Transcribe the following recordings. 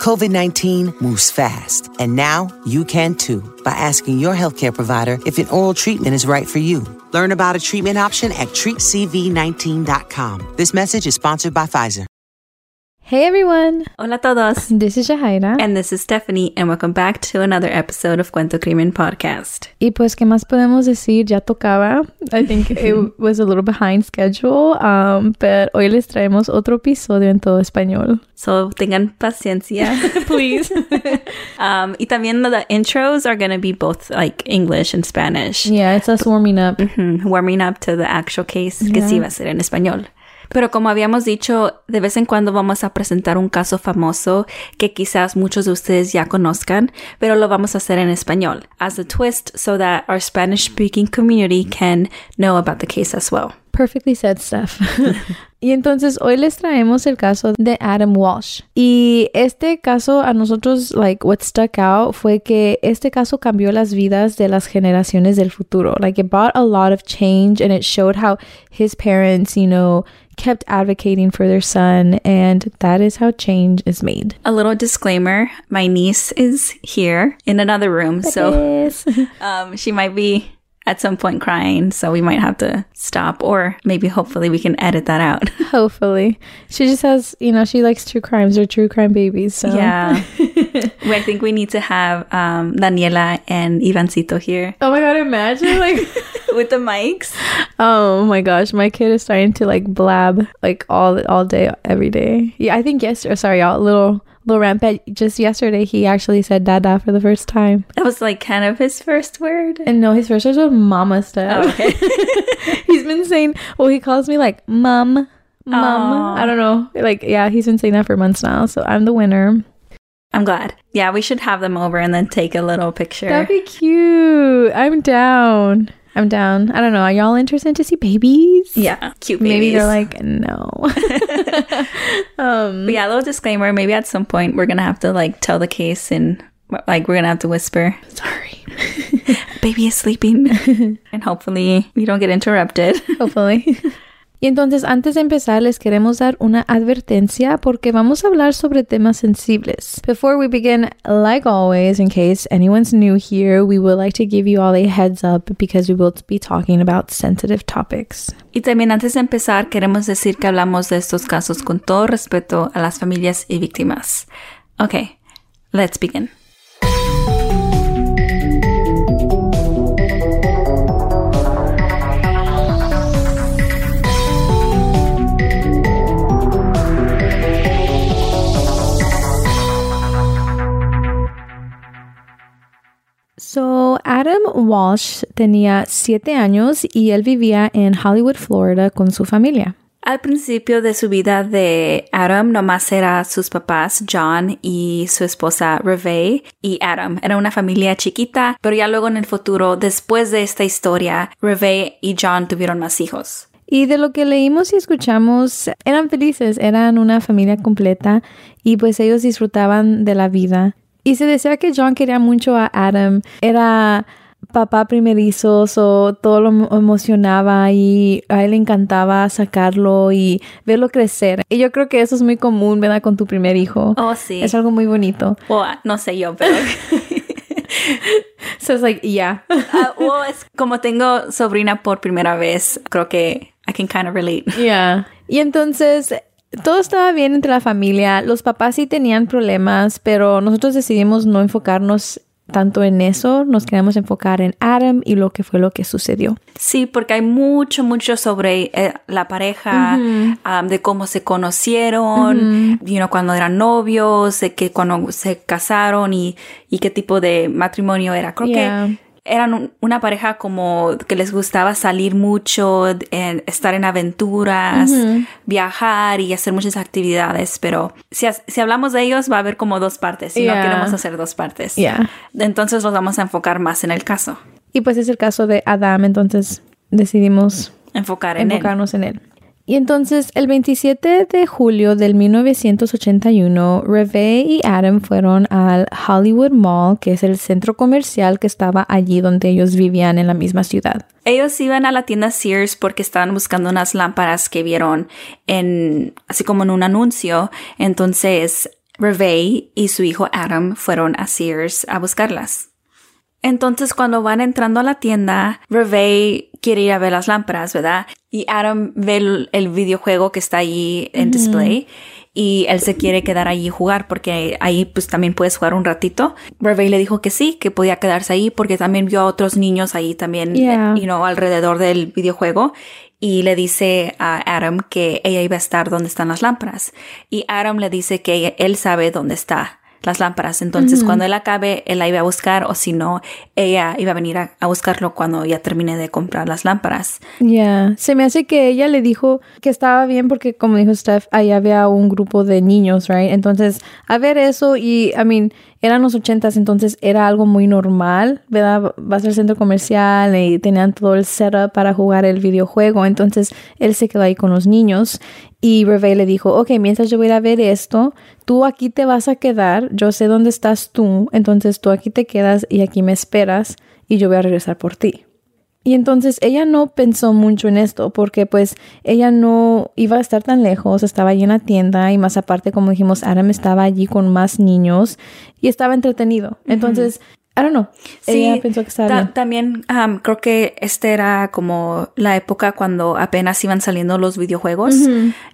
COVID 19 moves fast, and now you can too by asking your healthcare provider if an oral treatment is right for you. Learn about a treatment option at treatcv19.com. This message is sponsored by Pfizer. Hey everyone! Hola todos. This is Shahaira. And this is Stephanie, and welcome back to another episode of Cuento Crimen Podcast. Y pues, ¿qué más podemos decir? Ya tocaba. I think it was a little behind schedule, um, pero hoy les traemos otro episodio en todo español. So tengan paciencia, please. um, y también the intros are going to be both like English and Spanish. Yeah, it's us warming up. Mhm, Warming up to the actual case, que sí va a ser en español. Pero como habíamos dicho, de vez en cuando vamos a presentar un caso famoso que quizás muchos de ustedes ya conozcan, pero lo vamos a hacer en español, as a twist so that our Spanish speaking community can know about the case as well. Perfectly said, Steph. y entonces hoy les traemos el caso de Adam Walsh. Y este caso a nosotros, like, what stuck out fue que este caso cambió las vidas de las generaciones del futuro. Like, it brought a lot of change and it showed how his parents, you know, kept advocating for their son. And that is how change is made. A little disclaimer my niece is here in another room, so um, she might be at some point crying, so we might have to stop, or maybe hopefully we can edit that out. Hopefully. She just has, you know, she likes true crimes or true crime babies. So. Yeah. We- I think we need to have um, Daniela and Ivancito here Oh my god, imagine like with the mics. Oh my gosh, my kid is starting to like blab like all all day every day. Yeah, I think yesterday. Sorry, y'all. Little little rampant. Just yesterday, he actually said "dada" for the first time. That was like kind of his first word. And no, his first word was "mama" stuff. Oh, okay. he's been saying. Well, he calls me like "mum." Mum, Aw. I don't know. Like, yeah, he's been saying that for months now. So I'm the winner. I'm glad. Yeah, we should have them over and then take a little picture. That'd be cute. I'm down. I'm down. I don't know. Are y'all interested to see babies? yeah, cute Maybe they're like, no. um, But yeah, a little disclaimer. Maybe at some point we're gonna have to like tell the case and like we're gonna have to whisper, sorry. "Baby is sleeping," and hopefully we don't get interrupted. Hopefully. Y entonces, antes de empezar, les queremos dar una advertencia porque vamos a hablar sobre temas sensibles. Before we begin, like always, in case anyone's new here, we would like to give you all a heads up because we will be talking about sensitive topics. Y también antes de empezar queremos decir que hablamos de estos casos con todo respeto a las familias y víctimas. Okay, let's begin. So, Adam Walsh tenía siete años y él vivía en Hollywood, Florida con su familia. Al principio de su vida de Adam, nomás era sus papás, John y su esposa Reve y Adam. Era una familia chiquita, pero ya luego en el futuro, después de esta historia, Reve y John tuvieron más hijos. Y de lo que leímos y escuchamos, eran felices, eran una familia completa y pues ellos disfrutaban de la vida. Y se decía que John quería mucho a Adam, era papá primerizo, so todo lo emo- emocionaba y a él le encantaba sacarlo y verlo crecer. Y yo creo que eso es muy común, ¿verdad? Con tu primer hijo. Oh, sí. Es algo muy bonito. Well, no sé yo, pero... So it's like, yeah. Ah, well, es como tengo sobrina por primera vez, creo que I can kind of relate. Yeah. Y entonces todo estaba bien entre la familia. Los papás sí tenían problemas, pero nosotros decidimos no enfocarnos tanto en eso. Nos queremos enfocar en Adam y lo que fue lo que sucedió. Sí, porque hay mucho, mucho sobre eh, la pareja, um, de cómo se conocieron, you know, cuando eran novios, de que cuando se casaron y, y qué tipo de matrimonio era. Creo Yeah. que eran un- una pareja como que les gustaba salir mucho, en- estar en aventuras, viajar y hacer muchas actividades, pero si, si hablamos de ellos va a haber como dos partes y Yeah. no queremos hacer dos partes. Yeah. Entonces los vamos a enfocar más en el caso, Y pues es el caso de Adam, entonces decidimos enfocar en él. enfocarnos en él. Y entonces, el 27 de julio del 1981, Reve y Adam fueron al Hollywood Mall, que es el centro comercial que estaba allí donde ellos vivían en la misma ciudad. Ellos iban a la tienda Sears porque estaban buscando unas lámparas que vieron en, así como en un anuncio. Entonces, Reve y su hijo Adam fueron a Sears a buscarlas. Entonces, cuando van entrando a la tienda, Reve quiere ir a ver las lámparas, ¿verdad? Y Adam ve el, videojuego que está ahí en display y él se quiere quedar allí y jugar porque ahí pues también puedes jugar un ratito. Reve le dijo que sí, que podía quedarse ahí porque también vio a otros niños ahí también, you know, alrededor del videojuego y le dice a Adam que ella iba a estar donde están las lámparas. Y Adam le dice que él sabe dónde está las lámparas. Entonces, cuando él acabe, él la iba a buscar o si no, ella iba a venir a, buscarlo cuando ya termine de comprar las lámparas. Ya, se me hace que ella le dijo que estaba bien porque, como dijo Steph, ahí había un grupo de niños, right? Entonces, a ver eso y, I mean, eran los ochentas, entonces era algo muy normal, ¿verdad? Vas al centro comercial y tenían todo el setup para jugar el videojuego. Entonces él se quedó ahí con los niños y Reve le dijo, ok, mientras yo voy a ver esto, tú aquí te vas a quedar, yo sé dónde estás tú, entonces tú aquí te quedas y aquí me esperas y yo voy a regresar por ti. Y entonces ella no pensó mucho en esto porque pues ella no iba a estar tan lejos, estaba allí en la tienda y más aparte como dijimos, Adam estaba allí con más niños y estaba entretenido. Entonces, I don't know. Sí, ella pensó que estaba bien. También um, creo que este era como la época cuando apenas iban saliendo los videojuegos.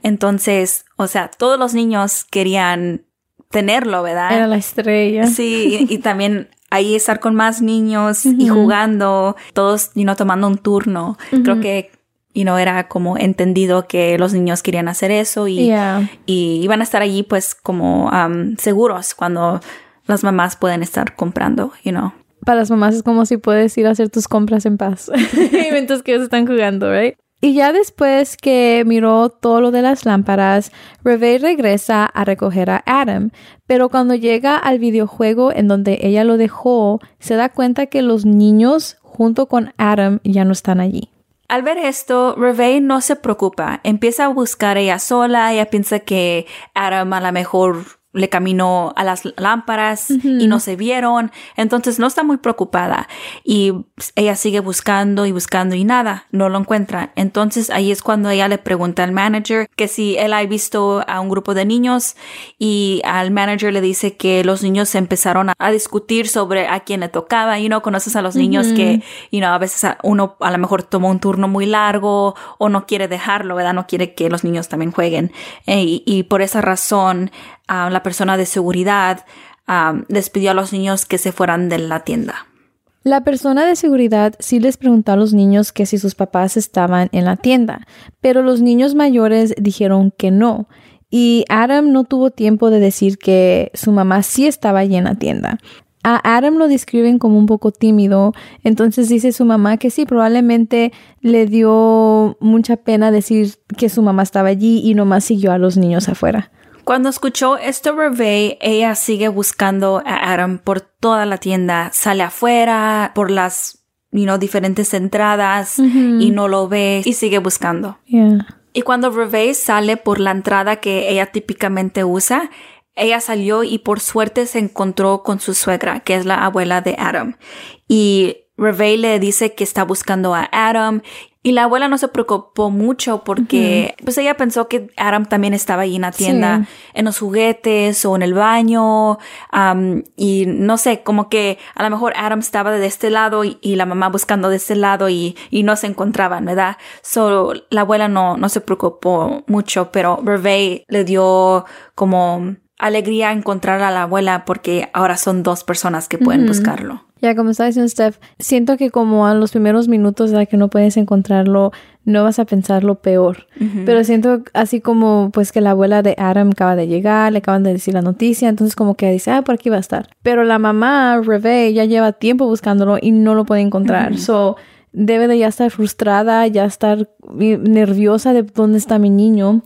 Entonces, o sea, todos los niños querían tenerlo, ¿verdad? Era la estrella. Sí, y también ahí estar con más niños y jugando, todos, you know, tomando un turno. Creo que, you know, era como entendido que los niños querían hacer eso y, y iban a estar allí pues como um, seguros cuando las mamás pueden estar comprando, you know. Para las mamás es como si puedes ir a hacer tus compras en paz mientras que ellos están jugando, right? Y ya después que miró todo lo de las lámparas, Reve regresa a recoger a Adam, pero cuando llega al videojuego en donde ella lo dejó, se da cuenta que los niños junto con Adam ya no están allí. Al ver esto, Reve no se preocupa, empieza a buscar ella sola, ella piensa que Adam a lo mejor le caminó a las lámparas y no se vieron, entonces no está muy preocupada y ella sigue buscando y buscando y nada, no lo encuentra. Entonces ahí es cuando ella le pregunta al manager que si él ha visto a un grupo de niños y al manager le dice que los niños empezaron a, discutir sobre a quién le tocaba. Y no conoces a los niños que, you know, a veces uno a lo mejor tomó un turno muy largo o no quiere dejarlo, ¿verdad? No quiere que los niños también jueguen. Eh, y, y por esa razón la persona de seguridad despidió a los niños que se fueran de la tienda. La persona de seguridad sí les preguntó a los niños que si sus papás estaban en la tienda, pero los niños mayores dijeron que no. Y Adam no tuvo tiempo de decir que su mamá sí estaba allí en la tienda. A Adam lo describen como un poco tímido, entonces dice su mamá que sí, probablemente le dio mucha pena decir que su mamá estaba allí y nomás siguió a los niños afuera. Cuando escuchó esto Reve, ella sigue buscando a Adam por toda la tienda, sale afuera por las you diferentes entradas y no lo ve y sigue buscando. Y cuando Reve sale por la entrada que ella típicamente usa, ella salió y por suerte se encontró con su suegra, que es la abuela de Adam. Y Reve le dice que está buscando a Adam y la abuela no se preocupó mucho porque pues ella pensó que Adam también estaba ahí en la tienda, en los juguetes o en el baño. y no sé, como que a lo mejor Adam estaba de este lado y, la mamá buscando de este lado y, y, no se encontraban, ¿verdad? So la abuela no, no se preocupó mucho, pero Reve le dio como alegría encontrar a la abuela porque ahora son dos personas que pueden buscarlo. Ya, como está diciendo Steph, siento que como a los primeros minutos de que no puedes encontrarlo, no vas a pensar lo peor. Pero siento así como pues que la abuela de Adam acaba de llegar, le acaban de decir la noticia, entonces como que dice, ah, por aquí va a estar. Pero la mamá, Reve, ya lleva tiempo buscándolo y no lo puede encontrar. So, debe de ya estar frustrada, ya estar nerviosa de dónde está mi niño.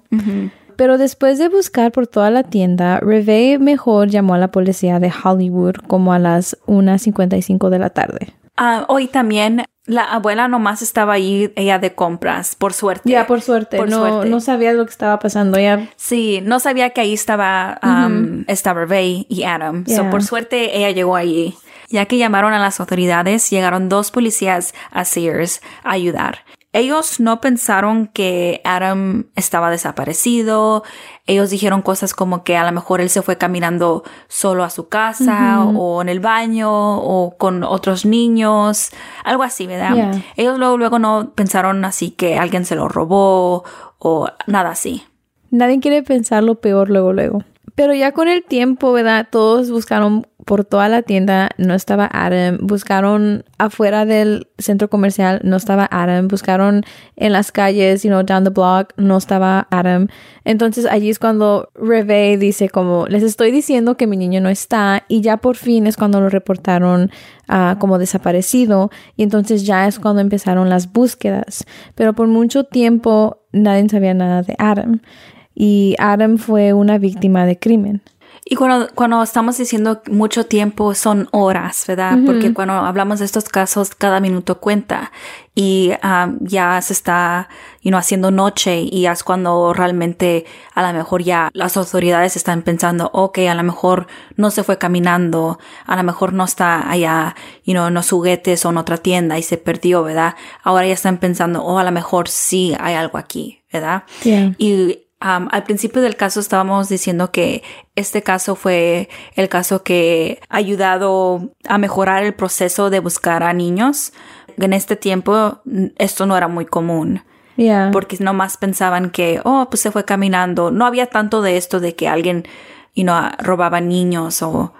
Pero después de buscar por toda la tienda, Reve mejor llamó a la policía de Hollywood como a las 1.55 de la tarde. Ah, hoy también la abuela nomás estaba ahí, ella de compras, por suerte. Ya, por suerte. Por no, suerte. no sabía lo que estaba pasando. Ya. Sí, no sabía que ahí estaba, um, estaba Ray y Adam. So, Yeah. por suerte, ella llegó allí. Ya que llamaron a las autoridades, llegaron dos policías a Sears a ayudar. Ellos no pensaron que Adam estaba desaparecido. Ellos dijeron cosas como que a lo mejor él se fue caminando solo a su casa o en el baño o con otros niños, algo así, ¿verdad? Yeah. Ellos luego, luego no pensaron así que alguien se lo robó o nada así. Nadie quiere pensar lo peor luego, luego. Pero ya con el tiempo, ¿verdad? Todos buscaron por toda la tienda, no estaba Adam. Buscaron afuera del centro comercial, no estaba Adam. Buscaron en las calles, you know, down the block, no estaba Adam. Entonces allí es cuando Reve dice como, les estoy diciendo que mi niño no está. Y ya por fin es cuando lo reportaron ah, como desaparecido. Y entonces ya es cuando empezaron las búsquedas. Pero por mucho tiempo nadie sabía nada de Adam y Adam fue una víctima de crimen. Y cuando, cuando estamos diciendo mucho tiempo son horas, ¿verdad? Porque cuando hablamos de estos casos, cada minuto cuenta. Y um, ya se está, you know, haciendo noche y ya es cuando realmente a lo mejor ya las autoridades están pensando, ok, a lo mejor no se fue caminando, a lo mejor no está allá, you know, en los juguetes o en otra tienda y se perdió, ¿verdad? Ahora ya están pensando, oh, a lo mejor sí hay algo aquí, ¿verdad? Yeah. Y um, al principio del caso estábamos diciendo que este caso fue el caso que ha ayudado a mejorar el proceso de buscar a niños. En este tiempo esto no era muy común Yeah. porque nomás pensaban que, oh, pues se fue caminando. No había tanto de esto de que alguien, you know, robaba niños o,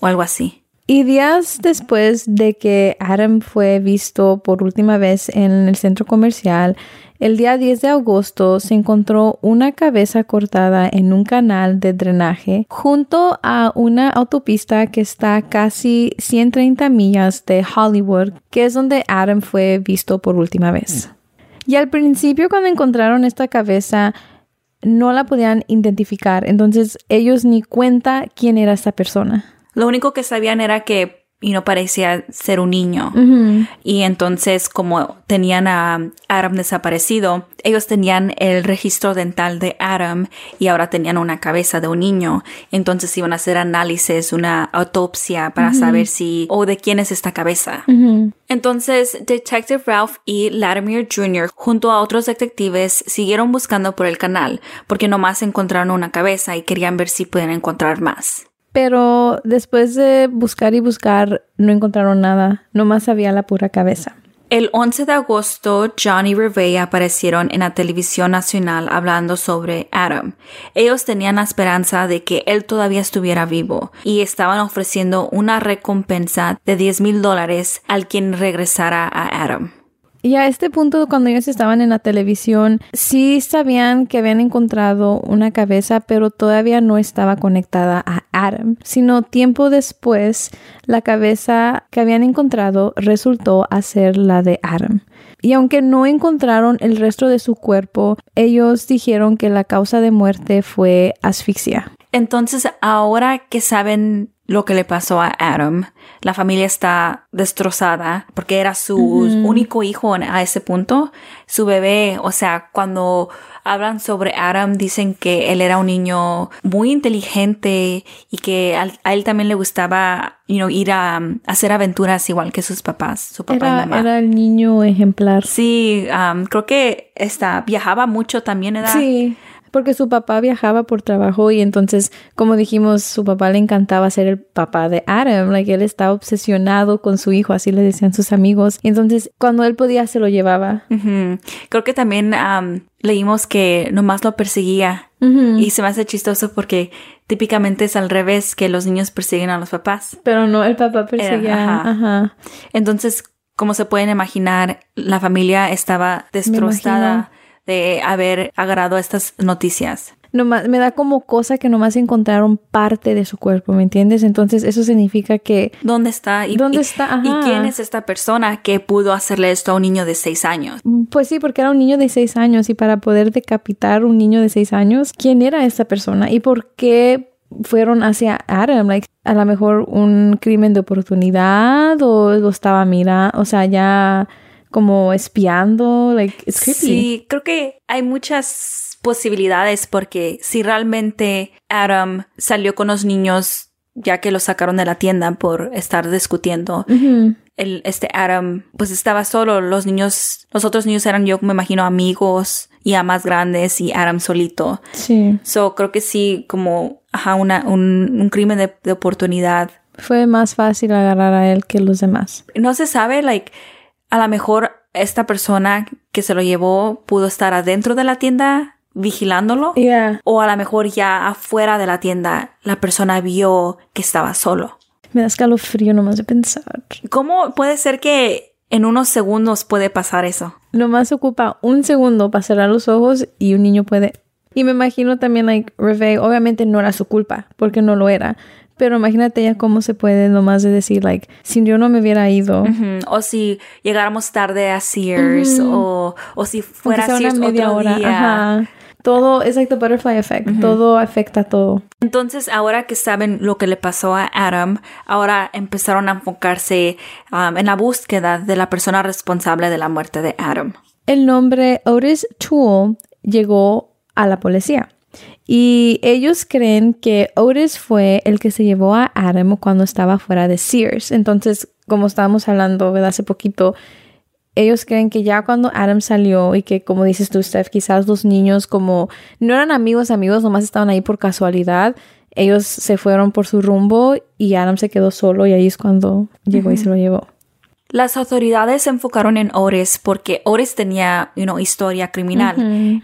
o algo así. Y días después de que Adam fue visto por última vez en el centro comercial, el día 10 de agosto se encontró una cabeza cortada en un canal de drenaje junto a una autopista que está casi 130 millas de Hollywood, que es donde Adam fue visto por última vez. Y al principio cuando encontraron esta cabeza no la podían identificar, entonces ellos ni cuenta quién era esta persona. Lo único que sabían era que, y no parecía ser un niño. Y entonces, como tenían a Adam desaparecido, ellos tenían el registro dental de Adam y ahora tenían una cabeza de un niño. Entonces iban a hacer análisis, una autopsia para saber si, o de quién es esta cabeza. Entonces, Detective Ralph E. Latimer Jr. junto a otros detectives siguieron buscando por el canal porque nomás encontraron una cabeza y querían ver si pueden encontrar más. Pero después de buscar y buscar, no encontraron nada. Nomás había la pura cabeza. El 11 de agosto, Johnny Revey aparecieron en la televisión nacional hablando sobre Adam. Ellos tenían la esperanza de que él todavía estuviera vivo y estaban ofreciendo una recompensa de 10 mil dólares al quien regresara a Adam. Y a este punto, cuando ellos estaban en la televisión, sí sabían que habían encontrado una cabeza, pero todavía no estaba conectada a Adam, sino tiempo después, la cabeza que habían encontrado resultó a ser la de Adam. Y aunque no encontraron el resto de su cuerpo, ellos dijeron que la causa de muerte fue asfixia. Entonces, ahora que saben lo que le pasó a Adam, la familia está destrozada porque era su único hijo en- a ese punto, su bebé, o sea, cuando hablan sobre Adam dicen que él era un niño muy inteligente y que a él también le gustaba, you know, ir a, um, hacer aventuras igual que sus papás, su papá y Era, mamá. era el niño ejemplar. Sí, um, creo que esta, viajaba mucho también, ¿verdad? Sí, porque su papá viajaba por trabajo y entonces, como dijimos, su papá le encantaba ser el papá de Adam, like él estaba obsesionado con su hijo, así le decían sus amigos. Y entonces, cuando él podía, se lo llevaba. Creo que también um, leímos que nomás lo perseguía. Y se me hace chistoso porque típicamente es al revés que los niños persiguen a los papás. Pero no, el papá perseguía. ajá. ajá. Entonces, como se pueden imaginar, la familia estaba destrozada de haber agarrado estas noticias. Nomás, me da como cosa que nomás encontraron parte de su cuerpo, ¿me entiendes? Entonces, eso significa que ¿Dónde está? Y, ¿Dónde está? ¿Y quién es esta persona que pudo hacerle esto a un niño de seis años? Pues sí, porque era un niño de seis años y para poder decapitar un niño de seis años, ¿quién era esta persona y por qué fueron hacia Adam? Like, a lo mejor un crimen de oportunidad o lo estaba mirando, o sea, ya como espiando, like, it's creepy. Sí, creo que hay muchas posibilidades porque si realmente Adam salió con los niños ya que los sacaron de la tienda por estar discutiendo, el, este Adam pues estaba solo, los niños, los otros niños eran yo me imagino amigos ya más grandes y Adam solito. Sí. So creo que sí, como ajá, una, un, un crimen de, de oportunidad. Fue más fácil agarrar a él que los demás. No se sabe, like, a lo mejor esta persona que se lo llevó pudo estar adentro de la tienda vigilándolo. Yeah. O a lo mejor ya afuera de la tienda la persona vio que estaba solo. Me da escalofrío nomás de pensar. ¿Cómo puede ser que en unos segundos puede pasar eso? Nomás ocupa un segundo para cerrar los ojos y un niño puede. Y me imagino también, like, Reve, obviamente no era su culpa, porque no lo era. Pero imagínate ya cómo se puede nomás de decir, like, si yo no me hubiera ido. O si llegáramos tarde a Sears o, o si fuera sea una Sears media otro hora. día. Ajá. Todo, es like the butterfly effect. Todo afecta a todo. Entonces, ahora que saben lo que le pasó a Adam, ahora empezaron a enfocarse um, en la búsqueda de la persona responsable de la muerte de Adam. El nombre Otis Toole llegó a la policía. Y ellos creen que Otis fue el que se llevó a Adam cuando estaba fuera de Sears. Entonces, como estábamos hablando ¿verdad? hace poquito, ellos creen que ya cuando Adam salió y que, como dices tú, Steph, quizás los niños como no eran amigos, amigos, nomás estaban ahí por casualidad. Ellos se fueron por su rumbo y Adam se quedó solo y ahí es cuando llegó y se lo llevó. Las autoridades se enfocaron en Otis porque Otis tenía una historia criminal.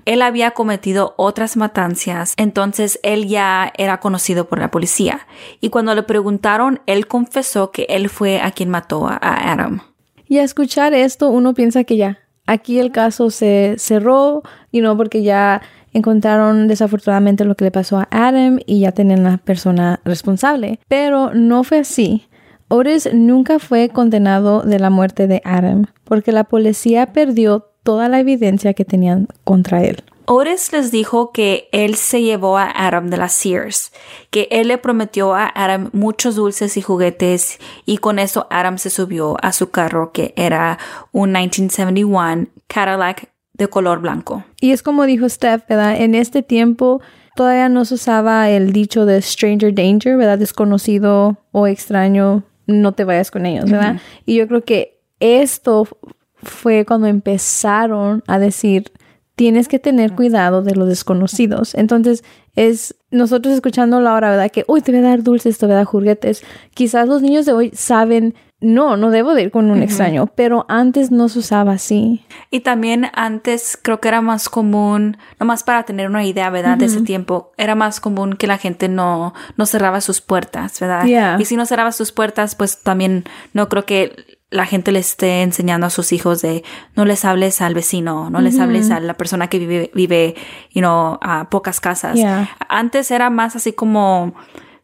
Él había cometido otras matanzas, entonces él ya era conocido por la policía. Y cuando le preguntaron, él confesó que él fue a quien mató a- a Adam. Y a escuchar esto, uno piensa que ya, aquí el caso se cerró, you know, porque ya encontraron desafortunadamente lo que le pasó a Adam y ya tenían la persona responsable. Pero no fue así. Otis nunca fue condenado de la muerte de Adam, porque la policía perdió toda la evidencia que tenían contra él. Otis les dijo que él se llevó a Adam de las Sears, que él le prometió a Adam muchos dulces y juguetes y con eso Adam se subió a su carro que era un 1971 Cadillac de color blanco. Y es como dijo Steph, ¿verdad? En este tiempo todavía no se usaba el dicho de stranger danger, ¿verdad? Desconocido o extraño, no te vayas con ellos, ¿verdad? Y yo creo que esto fue cuando empezaron a decir, tienes que tener cuidado de los desconocidos. Entonces, es nosotros escuchando la hora, ¿verdad? Que, uy, te voy a dar dulces, te voy a dar juguetes. Quizás los niños de hoy saben, no, no debo de ir con un extraño, pero antes no se usaba así. Y también antes creo que era más común, nomás para tener una idea, ¿verdad? De ese tiempo, era más común que la gente no, no cerraba sus puertas, ¿verdad? Yeah. Y si no cerraba sus puertas, pues también no creo que la gente le esté enseñando a sus hijos de no les hables al vecino, no les hables a la persona que vive, vive, you know, a pocas casas. Yeah. Antes era más así como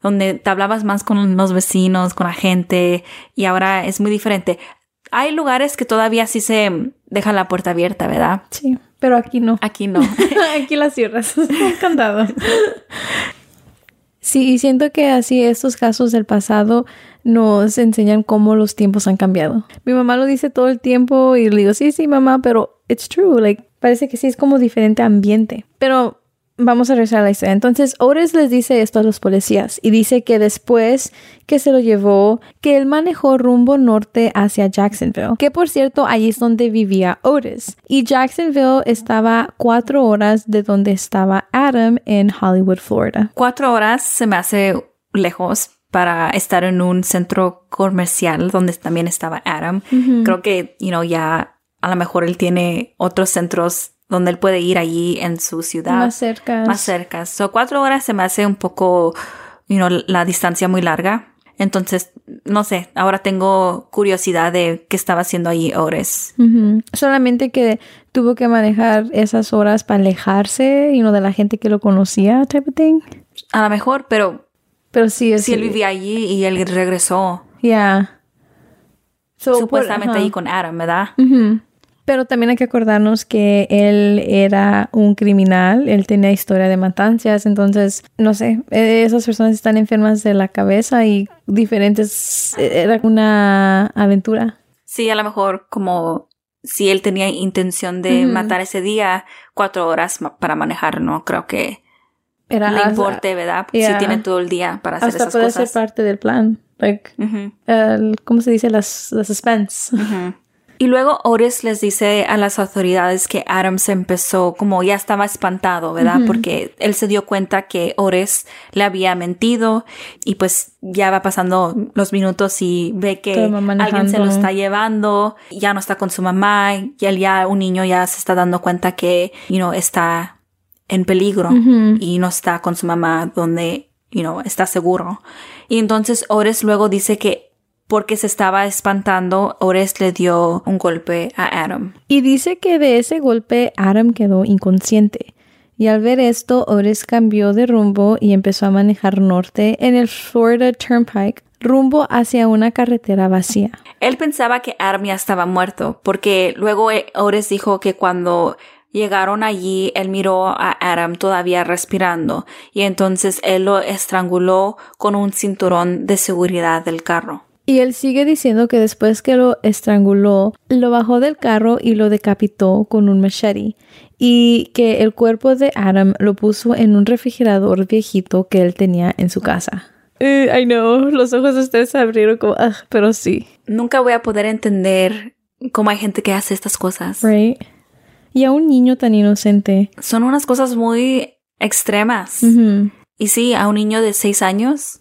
donde te hablabas más con los vecinos, con la gente, y ahora es muy diferente. Hay lugares que todavía sí se deja la puerta abierta, ¿verdad? Sí, pero aquí no. Aquí no. Aquí las cierras. Candado. Sí, y siento que así estos casos del pasado nos enseñan cómo los tiempos han cambiado. Mi mamá lo dice todo el tiempo y le digo, sí, sí, mamá, pero it's true. Like, parece que sí es como diferente ambiente. Pero vamos a regresar a la historia. Entonces, Otis les dice esto a los policías y dice que después que se lo llevó, que él manejó rumbo norte hacia Jacksonville, que por cierto, allí es donde vivía Otis. Y Jacksonville estaba cuatro horas de donde estaba Adam en Hollywood, Florida. Cuatro horas se me hace lejos para estar en un centro comercial donde también estaba Adam. Creo que, you know, ya a lo mejor él tiene otros centros donde él puede ir allí en su ciudad. Más cerca. Más cerca. So, cuatro horas se me hace un poco, you know, la distancia muy larga. Entonces, no sé, ahora tengo curiosidad de qué estaba haciendo allí Ores. Solamente que tuvo que manejar esas horas para alejarse, y no de la gente que lo conocía, type of thing. A lo mejor, pero Pero sí, es si él vivía allí y él regresó Yeah. So, por- supuestamente ajá. ahí con Adam, ¿verdad? Ujú. Pero también hay que acordarnos que él era un criminal, él tenía historia de matanzas, entonces, no sé, esas personas están enfermas de la cabeza y diferentes, era una aventura. Sí, a lo mejor como si él tenía intención de matar ese día, cuatro horas para manejar, no creo que era le importe, ¿verdad? Si tiene todo el día para hacer esas cosas. Hasta puede ser parte del plan. Like, ¿Cómo se dice? Las, las suspense. Y luego Otis les dice a las autoridades que Adam se empezó como ya estaba espantado, ¿verdad? Porque él se dio cuenta que Otis le había mentido y pues ya va pasando los minutos y ve que alguien se lo está llevando, ya no está con su mamá y él ya, un niño ya se está dando cuenta que, you know, está en peligro y no está con su mamá donde, you know, está seguro. Y entonces Ores luego dice que porque se estaba espantando, Ores le dio un golpe a Adam. Y dice que de ese golpe Adam quedó inconsciente. Y al ver esto, Ores cambió de rumbo y empezó a manejar norte en el Florida Turnpike rumbo hacia una carretera vacía. Él pensaba que Adam ya estaba muerto, porque luego Ores dijo que cuando Llegaron allí, él miró a Adam todavía respirando y entonces él lo estranguló con un cinturón de seguridad del carro. Y él sigue diciendo que después que lo estranguló, lo bajó del carro y lo decapitó con un machete. Y que el cuerpo de Adam lo puso en un refrigerador viejito que él tenía en su casa. Eh, I know, los ojos de ustedes se abrieron como, ah, pero sí. Nunca voy a poder entender cómo hay gente que hace estas cosas. Right y a un niño tan inocente. Son unas cosas muy extremas. Y sí, a un niño de seis años.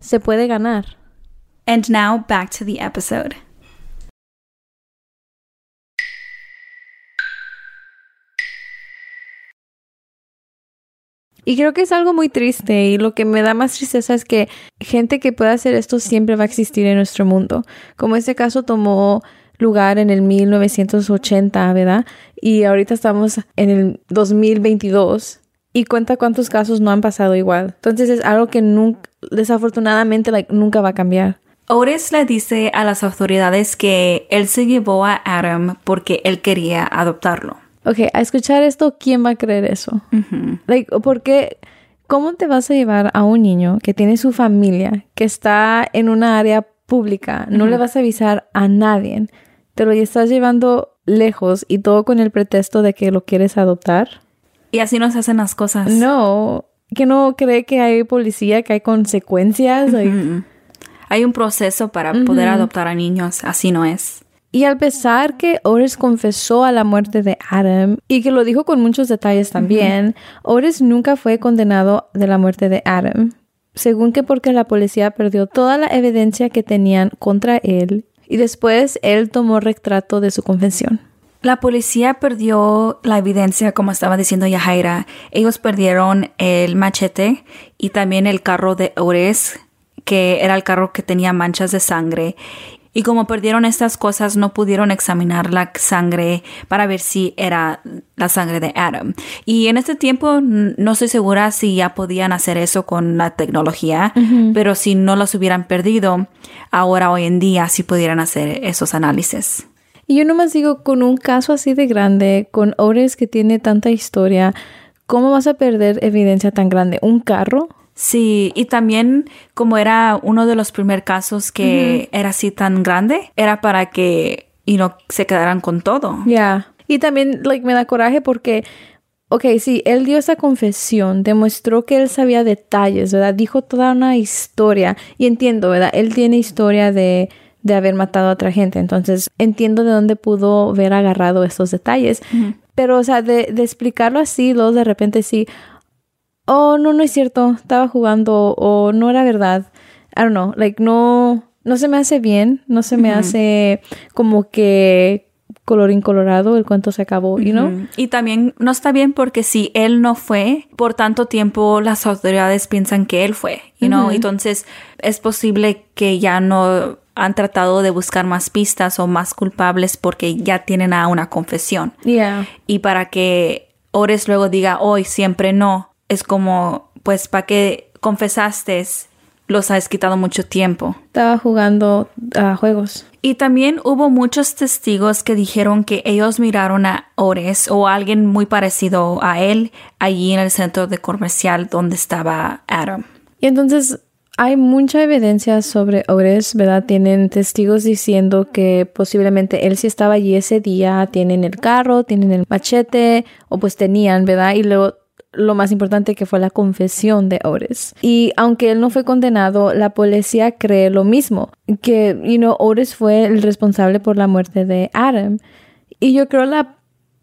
Se puede ganar. And now back to the episode. Y creo que es algo muy triste y lo que me da más tristeza es que gente que pueda hacer esto siempre va a existir en nuestro mundo. Como este caso tomó lugar en el 1980, ¿verdad? Y ahorita estamos en el 2022 y cuenta cuántos casos no han pasado igual. Entonces es algo que nunca, desafortunadamente nunca va a cambiar. Otis le dice a las autoridades que él se llevó a Adam porque él quería adoptarlo. Ok, a escuchar esto, ¿quién va a creer eso? like, porque, ¿cómo te vas a llevar a un niño que tiene su familia, que está en una área pública, no le vas a avisar a nadie, te lo estás llevando lejos y todo con el pretexto de que lo quieres adoptar? Y así no se hacen las cosas. No, que no cree que hay policía, que hay consecuencias. Hay un proceso para poder adoptar a niños, así no es. Y al pesar que Ores confesó a la muerte de Adam y que lo dijo con muchos detalles también, Ores nunca fue condenado de la muerte de Adam, según que porque la policía perdió toda la evidencia que tenían contra él y después él tomó retrato de su confesión. La policía perdió la evidencia, como estaba diciendo Yajaira. Ellos perdieron el machete y también el carro de Ores, que era el carro que tenía manchas de sangre. Y como perdieron estas cosas, no pudieron examinar la sangre para ver si era la sangre de Adam. Y en este tiempo no estoy segura si ya podían hacer eso con la tecnología, pero si no los hubieran perdido, ahora hoy en día sí pudieran hacer esos análisis. Y yo nomás digo, con un caso así de grande, con Ores que tiene tanta historia, ¿cómo vas a perder evidencia tan grande? ¿Un carro? Sí, y también como era uno de los primeros casos que era así tan grande, era para que y no se quedaran con todo. Ya. Y también like, me da coraje porque, ok, sí, él dio esa confesión, demostró que él sabía detalles, ¿verdad? Dijo toda una historia. Y entiendo, ¿verdad? Él tiene historia de, de haber matado a otra gente. Entonces, entiendo de dónde pudo haber agarrado esos detalles. Pero, o sea, de, de explicarlo así, luego de repente sí, oh, no, no es cierto, estaba jugando o no era verdad. I don't know, like no, no se me hace bien, no se me hace como que colorín colorado, el cuento se acabó, you know? Y también no está bien porque si él no fue, por tanto tiempo las autoridades piensan que él fue, you know? Entonces es posible que ya no han tratado de buscar más pistas o más culpables porque ya tienen a una confesión. Yeah. Y para que Ores luego diga hoy siempre no, es como, pues, para que confesaste, los has quitado mucho tiempo. Estaba jugando a juegos. Y también hubo muchos testigos que dijeron que ellos miraron a Ores o a alguien muy parecido a él allí en el centro de comercial donde estaba Adam. Y entonces hay mucha evidencia sobre Ores, ¿verdad? Tienen testigos diciendo que posiblemente él sí estaba allí ese día, tienen el carro, tienen el machete, o pues tenían, ¿verdad? Y luego lo más importante que fue la confesión de Otis. Y aunque él no fue condenado, la policía cree lo mismo, que, you know, Otis fue el responsable por la muerte de Adam. Y yo creo la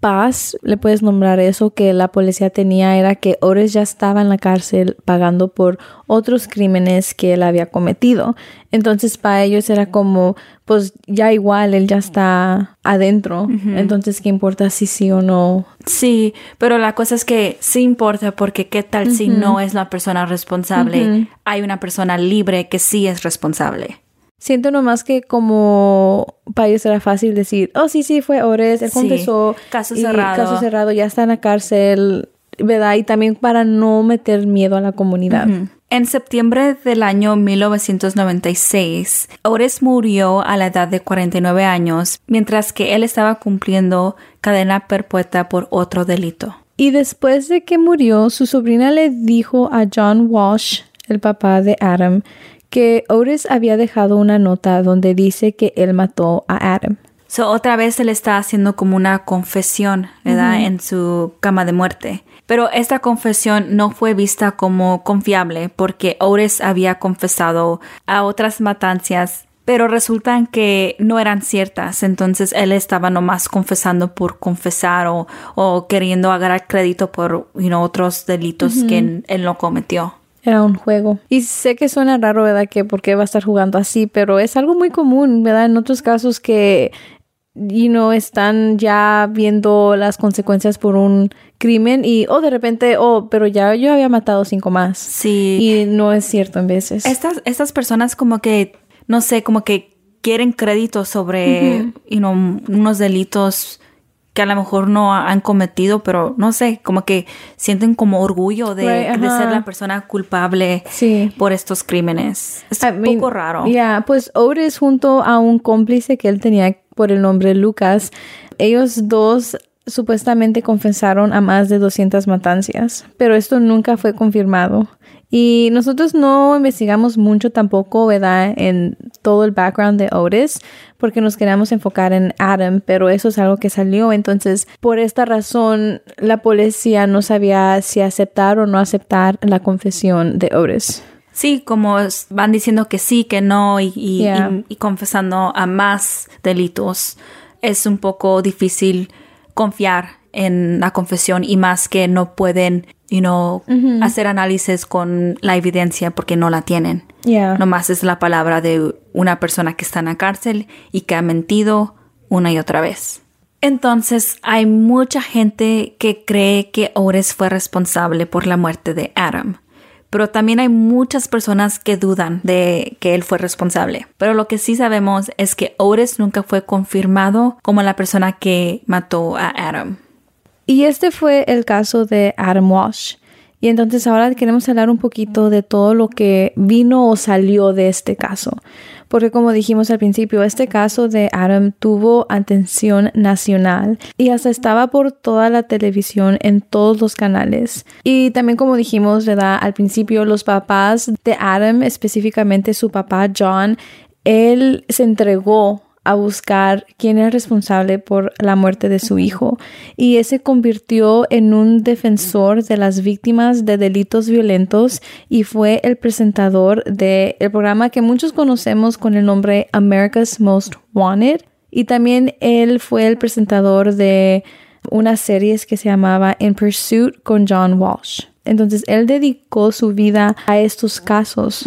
paz, le puedes nombrar eso, que la policía tenía era que Ores ya estaba en la cárcel pagando por otros crímenes que él había cometido. Entonces para ellos era como, pues ya igual, él ya está adentro. Entonces, ¿qué importa si sí o no? Sí, pero la cosa es que sí importa porque qué tal si no es la persona responsable, hay una persona libre que sí es responsable. Siento nomás que como para ellos era fácil decir, oh sí, sí, fue Ores, él Sí, confesó. caso y cerrado. Caso cerrado, ya está en la cárcel, ¿verdad? Y también para no meter miedo a la comunidad. En septiembre del año 1996, Ores murió a la edad de 49 años, mientras que él estaba cumpliendo cadena perpetua por otro delito. Y después de que murió, su sobrina le dijo a John Walsh, el papá de Adam, que Otis había dejado una nota donde dice que él mató a Adam. So, otra vez él está haciendo como una confesión, ¿verdad? En su cama de muerte. Pero esta confesión no fue vista como confiable porque Otis había confesado a otras matanzas, pero resultan que no eran ciertas. Entonces él estaba nomás confesando por confesar o, o queriendo agarrar crédito por you know, otros delitos que él no cometió. Era un juego. Y sé que suena raro, ¿verdad? Que por qué va a estar jugando así, pero es algo muy común, ¿verdad? En otros casos que, you know, están ya viendo las consecuencias por un crimen y, oh, de repente, oh, pero ya yo había matado cinco más. Sí. Y no es cierto en veces. Estas, estas personas como que, no sé, como que quieren crédito sobre you know, unos delitos que a lo mejor no han cometido, pero no sé, como que sienten como orgullo de, Right, de ser la persona culpable Sí. por estos crímenes. Es I un mean, poco raro. Ya, pues Otis junto a un cómplice que él tenía por el nombre Lucas, ellos dos supuestamente confesaron a más de 200 matanzas, pero esto nunca fue confirmado. Y nosotros no investigamos mucho tampoco, ¿verdad? En todo el background de Otis, porque nos queríamos enfocar en Adam, pero eso es algo que salió. Entonces, por esta razón, la policía no sabía si aceptar o no aceptar la confesión de Otis. Sí, como van diciendo que sí, que no y, y- Yeah. y- y confesando a más delitos, es un poco difícil confiar en la confesión y más que no pueden, you know, hacer análisis con la evidencia porque no la tienen. Yeah. Nomás es la palabra de una persona que está en la cárcel y que ha mentido una y otra vez. Entonces, hay mucha gente que cree que Ores fue responsable por la muerte de Adam. Pero también hay muchas personas que dudan de que él fue responsable. Pero lo que sí sabemos es que Ores nunca fue confirmado como la persona que mató a Adam. Y este fue el caso de Adam Walsh. Y entonces ahora queremos hablar un poquito de todo lo que vino o salió de este caso. Porque como dijimos al principio, este caso de Adam tuvo atención nacional y hasta estaba por toda la televisión en todos los canales. Y también como dijimos, ¿verdad? Al principio los papás de Adam, específicamente su papá John, él se entregó a buscar quién es responsable por la muerte de su hijo y ese convirtió en un defensor de las víctimas de delitos violentos y fue el presentador del programa que muchos conocemos con el nombre America's Most Wanted y también él fue el presentador de una serie que se llamaba In Pursuit con John Walsh. Entonces él dedicó su vida a estos casos.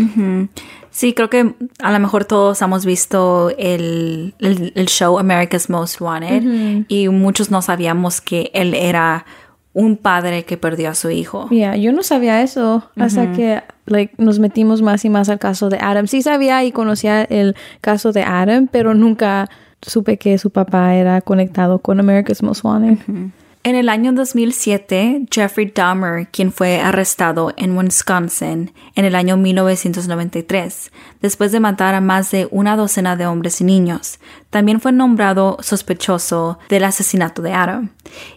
Sí, creo que a lo mejor todos hemos visto el, el, show America's Most Wanted y muchos no sabíamos que él era un padre que perdió a su hijo. Yeah, yo no sabía eso hasta que like, nos metimos más y más al caso de Adam. Sí sabía y conocía el caso de Adam, pero nunca supe que su papá era conectado con America's Most Wanted. En el año 2007, Jeffrey Dahmer, quien fue arrestado en Wisconsin en el año 1993, después de matar a más de una docena de hombres y niños, también fue nombrado sospechoso del asesinato de Adam.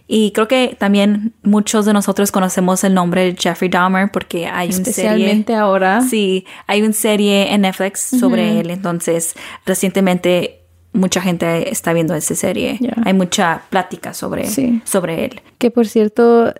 Y creo que también muchos de nosotros conocemos el nombre de Jeffrey Dahmer porque hay una serie. Especialmente ahora. Sí, hay una serie en Netflix sobre él. Entonces, recientemente mucha gente está viendo esa serie. Hay mucha plática sobre, sobre él. Que por cierto,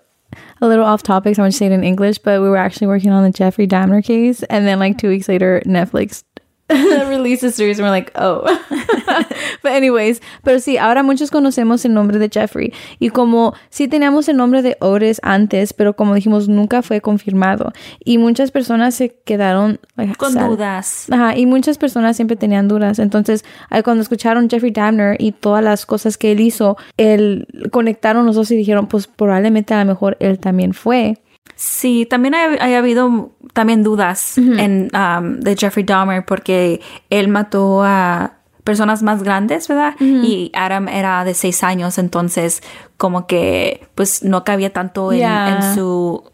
a little off topic, so I'm going to say it in English, but we were actually working on the Jeffrey Dahmer case, and then like two weeks later, Netflix release a series and we're like, oh. But anyways, pero sí, ahora muchos conocemos el nombre de Jeffrey. Y como sí teníamos el nombre de Otis antes, pero como dijimos, nunca fue confirmado. Y muchas personas se quedaron con dudas. Ajá, y muchas personas siempre tenían dudas. Entonces, cuando escucharon Jeffrey Dahmer y todas las cosas que él hizo, él conectaron los dos y dijeron, pues probablemente a lo mejor él también fue. Sí, también ha, habido también dudas en, um, de Jeffrey Dahmer porque él mató a personas más grandes, ¿verdad? Y Adam era de seis años, entonces como que pues no cabía tanto en, su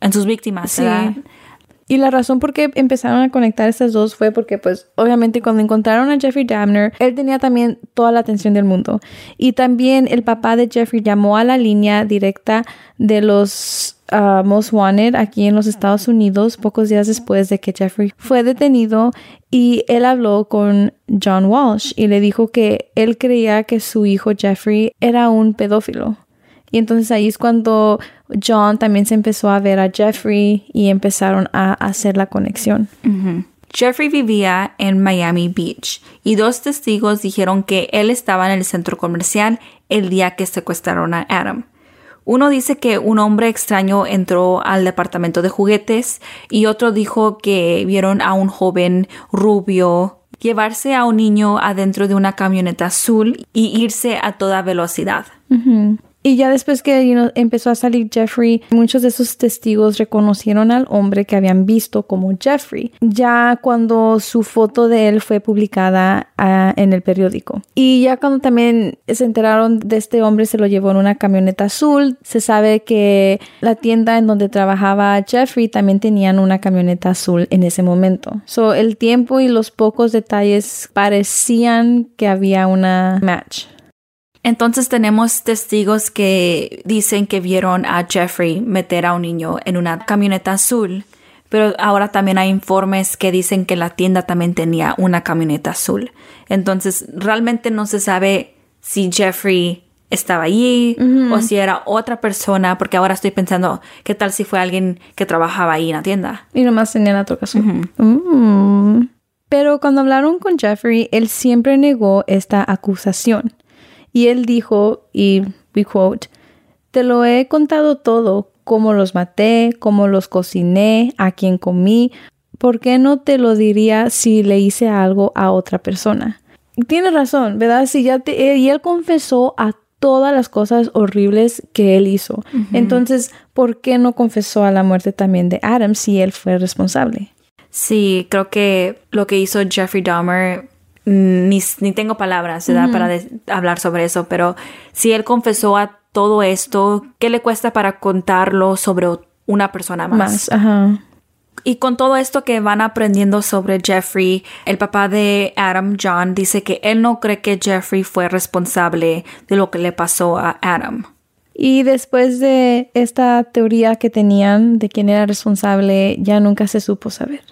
en sus víctimas, ¿verdad? Y la razón por qué empezaron a conectar estas dos fue porque, pues, obviamente cuando encontraron a Jeffrey Dahmer, él tenía también toda la atención del mundo. Y también el papá de Jeffrey llamó a la línea directa de los uh, Most Wanted aquí en los Estados Unidos pocos días después de que Jeffrey fue detenido y él habló con John Walsh y le dijo que él creía que su hijo Jeffrey era un pedófilo. Y entonces ahí es cuando John también se empezó a ver a Jeffrey y empezaron a hacer la conexión. Jeffrey vivía en Miami Beach y dos testigos dijeron que él estaba en el centro comercial el día que secuestraron a Adam. Uno dice que un hombre extraño entró al departamento de juguetes y otro dijo que vieron a un joven rubio llevarse a un niño adentro de una camioneta azul y irse a toda velocidad. Y ya después que empezó a salir Jeffrey, muchos de esos testigos reconocieron al hombre que habían visto como Jeffrey, ya cuando su foto de él fue publicada ah, en el periódico. Y ya cuando también se enteraron de este hombre, se lo llevó en una camioneta azul. Se sabe que la tienda en donde trabajaba Jeffrey también tenían una camioneta azul en ese momento. So, el tiempo y los pocos detalles parecían que había una match. Entonces tenemos testigos que dicen que vieron a Jeffrey meter a un niño en una camioneta azul, pero ahora también hay informes que dicen que la tienda también tenía una camioneta azul. Entonces realmente no se sabe si Jeffrey estaba allí o si era otra persona, porque ahora estoy pensando, ¿qué tal si fue alguien que trabajaba ahí en la tienda? Y nomás tenía la troca mm. Pero cuando hablaron con Jeffrey, él siempre negó esta acusación. Y él dijo, y we quote, te lo he contado todo, cómo los maté, cómo los cociné, a quién comí, ¿por qué no te lo diría si le hice algo a otra persona? Tiene razón, ¿verdad? Si ya te, y él confesó a todas las cosas horribles que él hizo. Entonces, ¿por qué no confesó a la muerte también de Adam si él fue responsable? Sí, creo que lo que hizo Jeffrey Dahmer ni, ni tengo palabras para hablar sobre eso, pero si él confesó a todo esto, ¿qué le cuesta para contarlo sobre una persona más. Más, ajá. Y con todo esto que van aprendiendo sobre Jeffrey, el papá de Adam, John, dice que él no cree que Jeffrey fue responsable de lo que le pasó a Adam. Y después de esta teoría que tenían de quién era responsable, ya nunca se supo saber.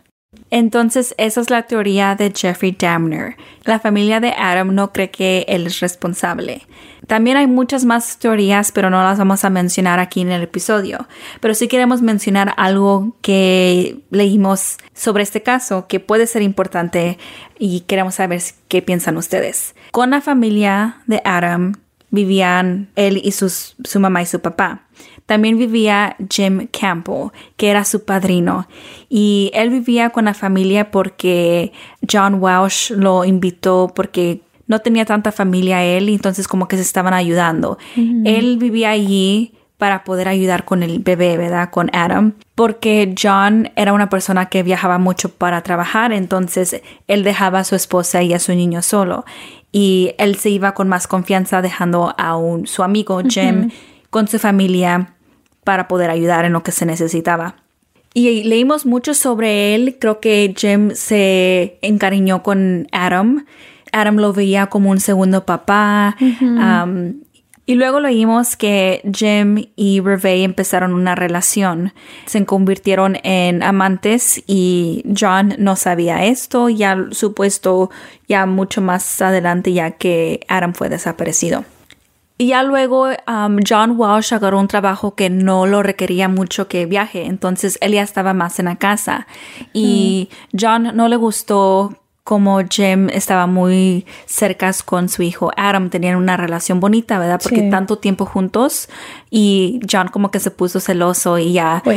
Entonces, esa es la teoría de Jeffrey Dahmer. La familia de Adam no cree que él es responsable. También hay muchas más teorías, pero no las vamos a mencionar aquí en el episodio. Pero sí queremos mencionar algo que leímos sobre este caso que puede ser importante y queremos saber qué piensan ustedes. Con la familia de Adam vivían él y su mamá y su papá. También vivía Jim Campbell, que era su padrino, y él vivía con la familia porque John Walsh lo invitó porque no tenía tanta familia él, entonces como que se estaban ayudando. Él vivía allí para poder ayudar con el bebé, ¿verdad? Con Adam, porque John era una persona que viajaba mucho para trabajar, entonces él dejaba a su esposa y a su niño solo y él se iba con más confianza dejando a un, su amigo Jim con su familia para poder ayudar en lo que se necesitaba. Y leímos mucho sobre él, creo que Jim se encariñó con Adam. Adam lo veía como un segundo papá. Y luego leímos que Jim y Reve empezaron una relación. Se convirtieron en amantes y John no sabía esto, ya supuesto ya mucho más adelante ya que Adam fue desaparecido. Y ya luego um, John Walsh agarró un trabajo que no lo requería mucho que viaje, entonces él ya estaba más en la casa. Y John no le gustó como Jim estaba muy cerca con su hijo Adam, tenían una relación bonita, ¿verdad? Porque tanto tiempo juntos y John como que se puso celoso y ya Oh,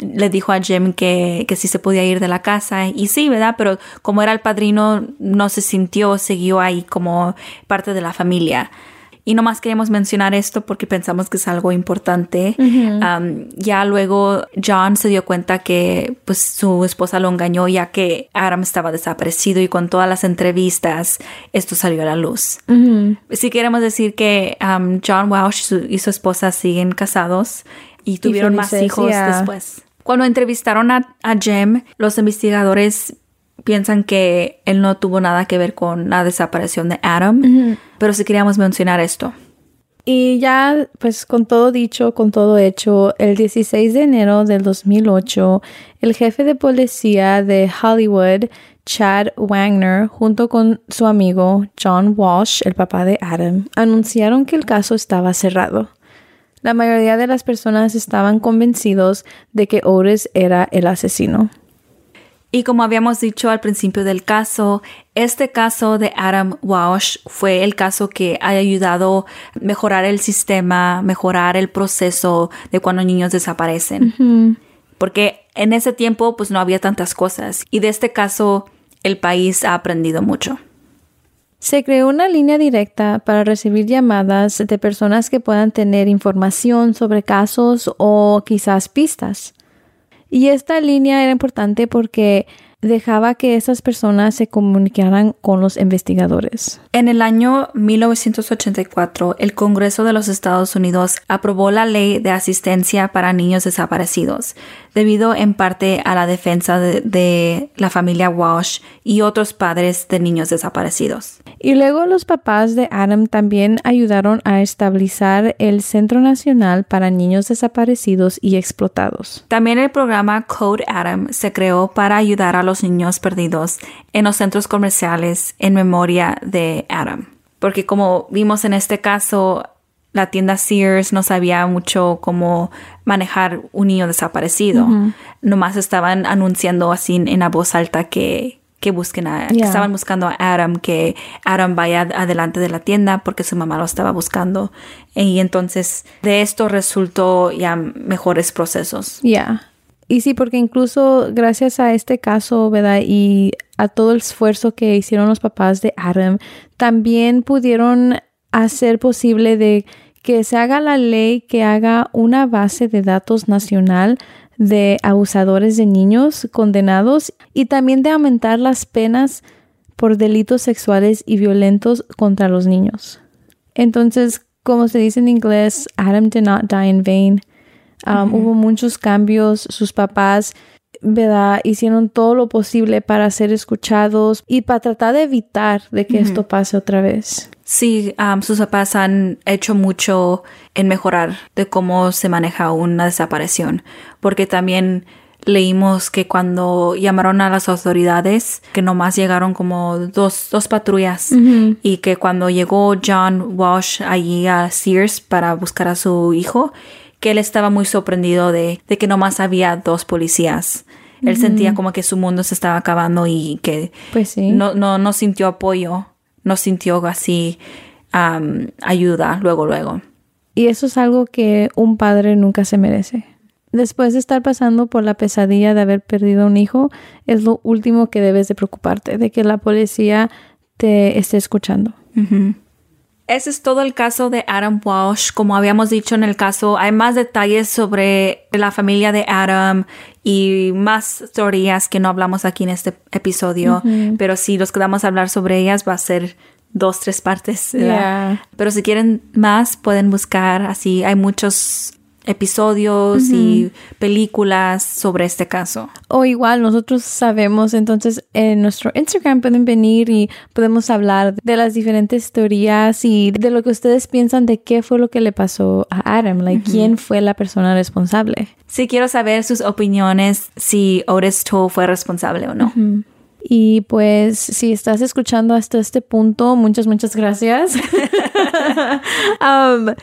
le dijo a Jim que, que sí se podía ir de la casa y sí, ¿verdad? Pero como era el padrino, no se sintió, siguió ahí como parte de la familia. Y nomás queríamos mencionar esto porque pensamos que es algo importante. Um, ya luego John se dio cuenta que pues su esposa lo engañó ya que Adam estaba desaparecido y con todas las entrevistas esto salió a la luz. Sí queremos decir que um, John Walsh y su, y su esposa siguen casados y tuvieron más felices, hijos yeah. después. Cuando entrevistaron a, a Jim, los investigadores piensan que él no tuvo nada que ver con la desaparición de Adam, pero sí queríamos mencionar esto. Y ya, pues con todo dicho, con todo hecho, el 16 de enero del 2008, el jefe de policía de Hollywood, Chad Wagner, junto con su amigo John Walsh, el papá de Adam, anunciaron que el caso estaba cerrado. La mayoría de las personas estaban convencidos de que Otis era el asesino. Y como habíamos dicho al principio del caso, este caso de Adam Walsh fue el caso que ha ayudado a mejorar el sistema, mejorar el proceso de cuando niños desaparecen. Porque en ese tiempo pues no había tantas cosas y de este caso el país ha aprendido mucho. Se creó una línea directa para recibir llamadas de personas que puedan tener información sobre casos o quizás pistas. Y esta línea era importante porque dejaba que esas personas se comunicaran con los investigadores. En el año 1984, el Congreso de los Estados Unidos aprobó la ley de asistencia para niños desaparecidos, debido en parte a la defensa de, de la familia Walsh y otros padres de niños desaparecidos. Y luego los papás de Adam también ayudaron a estabilizar el Centro Nacional para Niños Desaparecidos y Explotados. También el programa Code Adam se creó para ayudar a los niños perdidos en los centros comerciales en memoria de Adam. Porque como vimos en este caso, la tienda Sears no sabía mucho cómo manejar un niño desaparecido. Nomás estaban anunciando así en la voz alta que, que busquen a, que estaban buscando a Adam, que Adam vaya adelante de la tienda porque su mamá lo estaba buscando. Y entonces de esto resultó ya mejores procesos. Ya. Y sí, porque incluso gracias a este caso, ¿verdad? Y a todo el esfuerzo que hicieron los papás de Adam, también pudieron hacer posible de que se haga la ley que haga una base de datos nacional de abusadores de niños condenados y también de aumentar las penas por delitos sexuales y violentos contra los niños. Entonces, como se dice en inglés, Adam did not die in vain. Um, hubo muchos cambios, sus papás, ¿verdad? Hicieron todo lo posible para ser escuchados y para tratar de evitar de que esto pase otra vez. Sí, um, sus papás han hecho mucho en mejorar de cómo se maneja una desaparición, porque también leímos que cuando llamaron a las autoridades, que nomás llegaron como dos, dos patrullas y que cuando llegó John Walsh allí a Sears para buscar a su hijo, que él estaba muy sorprendido de, de que nomás había dos policías. Él sentía como que su mundo se estaba acabando y que Pues sí. no, no, no sintió apoyo, no sintió así um, ayuda luego, luego. Y eso es algo que un padre nunca se merece. Después de estar pasando por la pesadilla de haber perdido un hijo, es lo último que debes de preocuparte, de que la policía te esté escuchando. Ese es todo el caso de Adam Walsh. Como habíamos dicho en el caso, hay más detalles sobre la familia de Adam y más teorías que no hablamos aquí en este episodio. Pero si nos quedamos a hablar sobre ellas, va a ser dos, tres partes. Pero si quieren más, pueden buscar. Así hay muchos episodios y películas sobre este caso. O igual nosotros sabemos, entonces en nuestro Instagram pueden venir y podemos hablar de las diferentes teorías y de lo que ustedes piensan de qué fue lo que le pasó a Adam, like quién fue la persona responsable. Sí quiero saber sus opiniones si Otis Toole fue responsable o no. Y pues si estás escuchando hasta este punto, muchas, muchas gracias. um,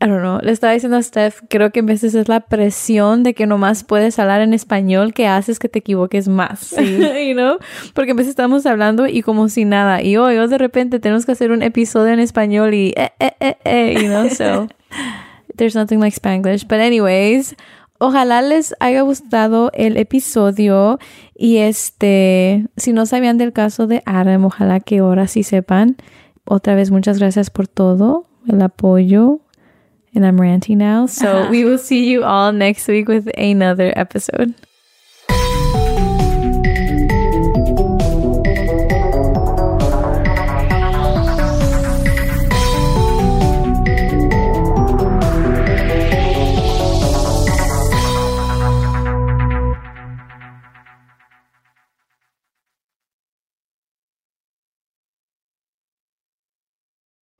I don't know, le estaba diciendo a Steph, creo que a veces es la presión de que nomás puedes hablar en español que haces que te equivoques más. you know? Porque a veces estamos hablando y como si nada. Y hoy, oh, de repente tenemos que hacer un episodio en español y eh, eh, eh, eh, you know, so there's nothing like Spanglish. But anyways, ojalá les haya gustado el episodio y este, si no sabían del caso de Adam, ojalá que ahora sí sepan. Otra vez, muchas gracias por todo, el apoyo. And I'm ranting now. So uh-huh. we will see you all next week with another episode.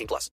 18 plus.